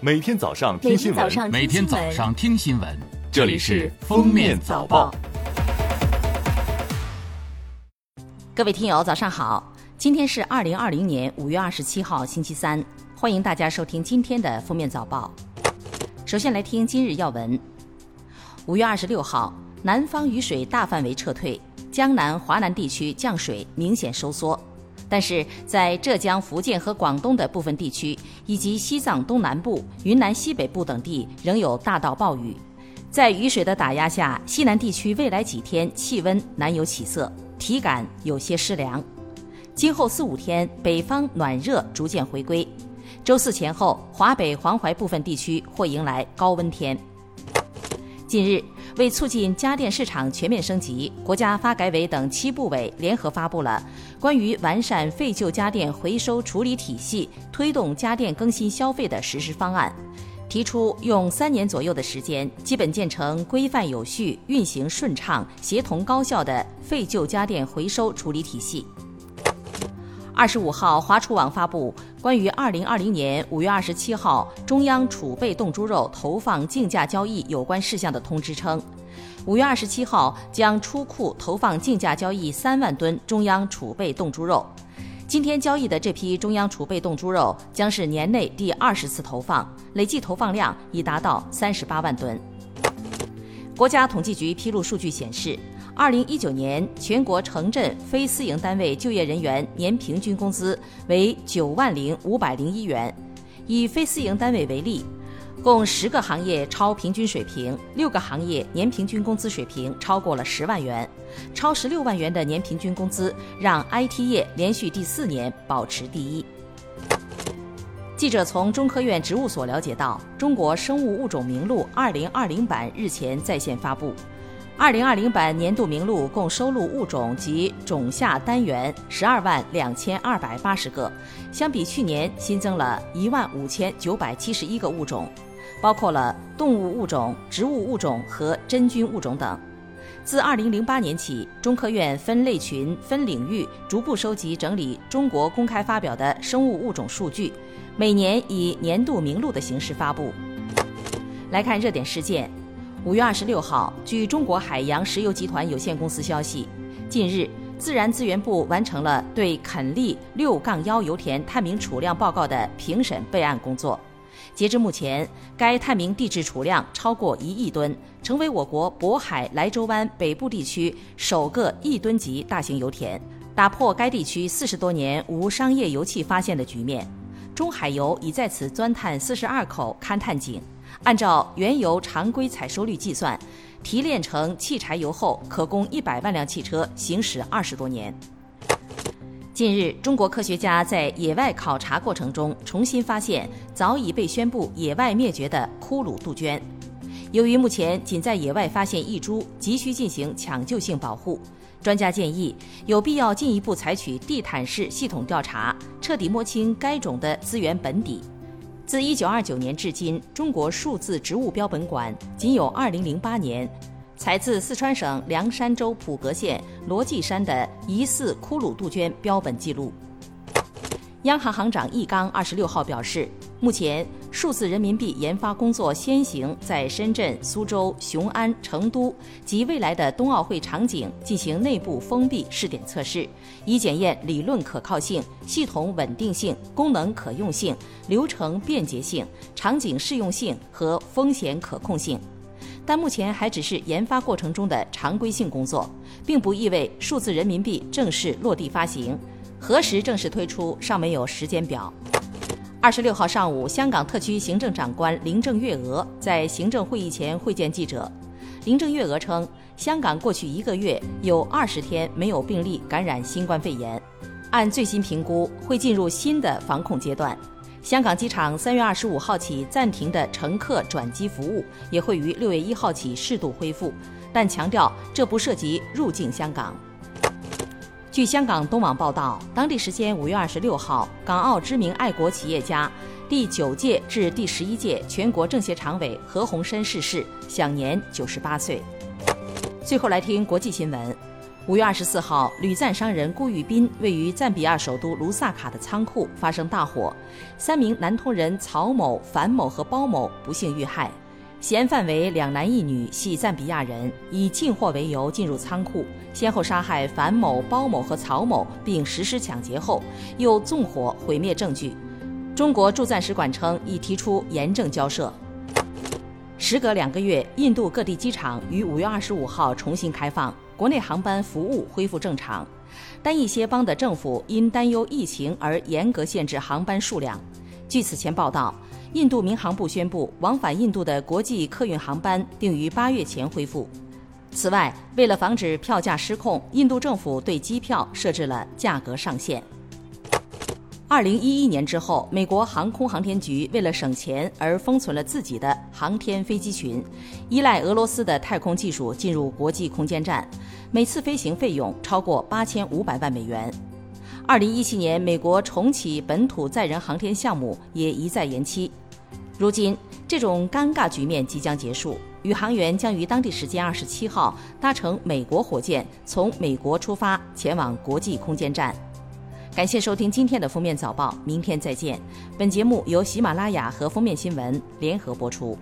每天早上听新闻，每天早上听新闻，这里是《封面早报》。各位听友，早上好！今天是二零二零年五月二十七号，星期三，欢迎大家收听今天的《封面早报》。首先来听今日要闻：五月二十六号，南方雨水大范围撤退，江南、华南地区降水明显收缩。但是在浙江、福建和广东的部分地区，以及西藏东南部、云南西北部等地，仍有大到暴雨。在雨水的打压下，西南地区未来几天气温难有起色，体感有些湿凉。今后四五天，北方暖热逐渐回归。周四前后，华北、黄淮部分地区或迎来高温天。近日，为促进家电市场全面升级，国家发改委等七部委联合发布了关于完善废旧家电回收处理体系、推动家电更新消费的实施方案，提出用三年左右的时间，基本建成规范有序、运行顺畅、协同高效的废旧家电回收处理体系。二十五号，华储网发布关于二零二零年五月二十七号中央储备冻猪肉投放竞价交易有关事项的通知称，五月二十七号将出库投放竞价交易三万吨中央储备冻猪肉。今天交易的这批中央储备冻猪肉将是年内第二十次投放，累计投放量已达到三十八万吨。国家统计局披露数据显示。二零一九年全国城镇非私营单位就业人员年平均工资为九万零五百零一元。以非私营单位为例，共十个行业超平均水平，六个行业年平均工资水平超过了十万元。超十六万元的年平均工资让 IT 业连续第四年保持第一。记者从中科院植物所了解到，中国生物物种名录二零二零版日前在线发布。二零二零版年度名录共收录物种及种下单元十二万两千二百八十个，相比去年新增了一万五千九百七十一个物种，包括了动物物种、植物物种和真菌物种等。自二零零八年起，中科院分类群、分领域逐步收集整理中国公开发表的生物物种数据，每年以年度名录的形式发布。来看热点事件。五月二十六号，据中国海洋石油集团有限公司消息，近日，自然资源部完成了对垦利六杠幺油田探明储量报告的评审备案工作。截至目前，该探明地质储量超过一亿吨，成为我国渤海莱州湾北部地区首个亿吨级大型油田，打破该地区四十多年无商业油气发现的局面。中海油已在此钻探四十二口勘探井。按照原油常规采收率计算，提炼成汽柴油后可供一百万辆汽车行驶二十多年。近日，中国科学家在野外考察过程中重新发现早已被宣布野外灭绝的骷髅杜鹃。由于目前仅在野外发现一株，急需进行抢救性保护，专家建议有必要进一步采取地毯式系统调查，彻底摸清该种的资源本底。自1929年至今，中国数字植物标本馆仅有2008年才自四川省凉山州普格县罗纪山的疑似骷髅杜鹃标本记录。央行行长易纲二十六号表示，目前数字人民币研发工作先行在深圳、苏州、雄安、成都及未来的冬奥会场景进行内部封闭试点测试，以检验理论可靠性、系统稳定性、功能可用性、流程便捷性、场景适用性和风险可控性。但目前还只是研发过程中的常规性工作，并不意味数字人民币正式落地发行。何时正式推出尚没有时间表。二十六号上午，香港特区行政长官林郑月娥在行政会议前会见记者。林郑月娥称，香港过去一个月有二十天没有病例感染新冠肺炎，按最新评估会进入新的防控阶段。香港机场三月二十五号起暂停的乘客转机服务也会于六月一号起适度恢复，但强调这不涉及入境香港。据香港东网报道，当地时间五月二十六号，港澳知名爱国企业家、第九届至第十一届全国政协常委何鸿燊逝世，享年九十八岁。最后来听国际新闻：五月二十四号，旅赞商人顾玉斌位于赞比亚首都卢萨卡的仓库发生大火，三名南通人曹某、樊某和包某不幸遇害。嫌犯为两男一女，系赞比亚人，以进货为由进入仓库，先后杀害樊某、包某和曹某，并实施抢劫后，又纵火毁灭证据。中国驻赞使馆称已提出严正交涉。时隔两个月，印度各地机场于五月二十五号重新开放。国内航班服务恢复正常，但一些邦的政府因担忧疫情而严格限制航班数量。据此前报道，印度民航部宣布，往返印度的国际客运航班定于八月前恢复。此外，为了防止票价失控，印度政府对机票设置了价格上限。二零一一年之后，美国航空航天局为了省钱而封存了自己的航天飞机群，依赖俄罗斯的太空技术进入国际空间站，每次飞行费用超过八千五百万美元。二零一七年，美国重启本土载人航天项目也一再延期。如今，这种尴尬局面即将结束，宇航员将于当地时间二十七号搭乘美国火箭从美国出发，前往国际空间站。感谢收听今天的封面早报，明天再见。本节目由喜马拉雅和封面新闻联合播出。